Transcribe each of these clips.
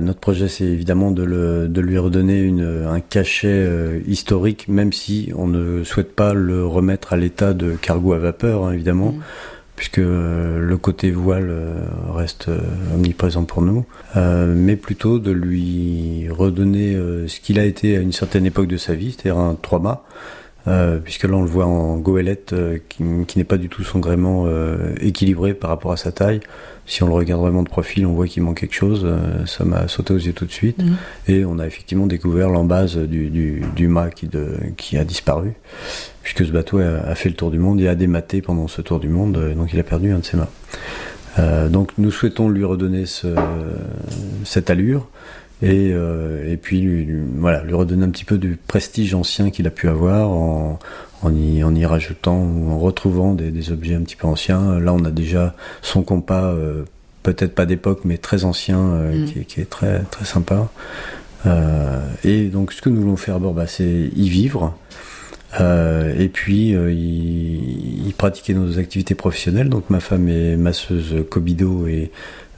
Notre projet, c'est évidemment de, lui redonner un cachet historique, même si on ne souhaite pas le remettre à l'état de cargo à vapeur, hein, évidemment. Mm puisque euh, le côté voile euh, reste euh, omniprésent pour nous, mais plutôt de lui redonner ce qu'il a été à une certaine époque de sa vie, c'est-à-dire un trois mâts, puisque là on le voit en goélette qui, n'est pas du tout son gréement équilibré par rapport à sa taille. Si on le regarde vraiment de profil, on voit qu'il manque quelque chose. ça m'a sauté aux yeux tout de suite. Mmh. Et on a effectivement découvert l'embase du, du, mât qui, qui a disparu puisque ce bateau a, fait le tour du monde et a dématé pendant ce tour du monde, euh, donc il a perdu un de ses mâts. Euh, donc nous souhaitons lui redonner cette allure et, euh, puis lui, voilà, lui redonner un petit peu du prestige ancien qu'il a pu avoir en, y, rajoutant ou en retrouvant des, objets un petit peu anciens. Là on a déjà son compas, peut-être pas d'époque mais très ancien, mm. qui, est très, très sympa. et donc ce que nous voulons faire à bord, bah, c'est y vivre. Euh, et puis, euh, il, pratiquait nos activités professionnelles. Donc, ma femme est masseuse Kobido et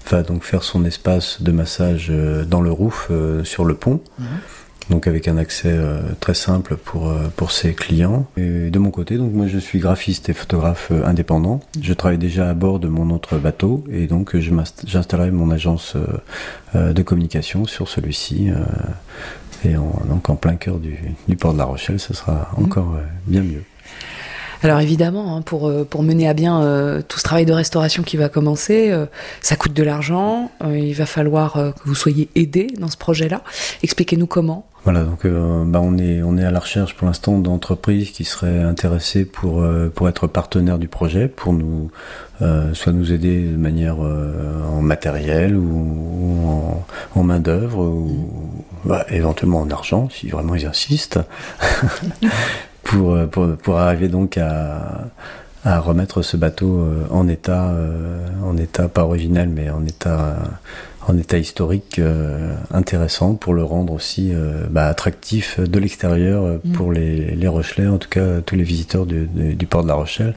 va donc faire son espace de massage euh, dans le roof sur le pont. Mhm. Donc avec un accès très simple pour, pour ses clients. Et de mon côté, donc moi je suis graphiste et photographe indépendant. Je travaille déjà à bord de mon autre bateau et donc j'installerai mon agence de communication sur celui-ci et donc en plein cœur du, port de La Rochelle, ce sera mhm. encore euh, bien mieux. Alors évidemment, hein, pour, euh, pour mener à bien euh, tout ce travail de restauration qui va commencer, ça coûte de l'argent, il va falloir que vous soyez aidé dans ce projet-là. Expliquez-nous comment. Voilà, donc bah, on, est, on est à la recherche pour l'instant d'entreprises qui seraient intéressées pour, pour être partenaires du projet, pour nous soit nous aider de manière en matériel ou, en, en main-d'œuvre ou, bah, éventuellement en argent, si vraiment ils insistent, pour, euh, pour, pour, arriver donc à, à remettre ce bateau euh, en état, euh, en état pas original, mais en état, en état historique intéressant pour le rendre aussi bah, attractif de l'extérieur mm. pour les, les Rochelais, en tout cas tous les visiteurs du, du, port de La Rochelle.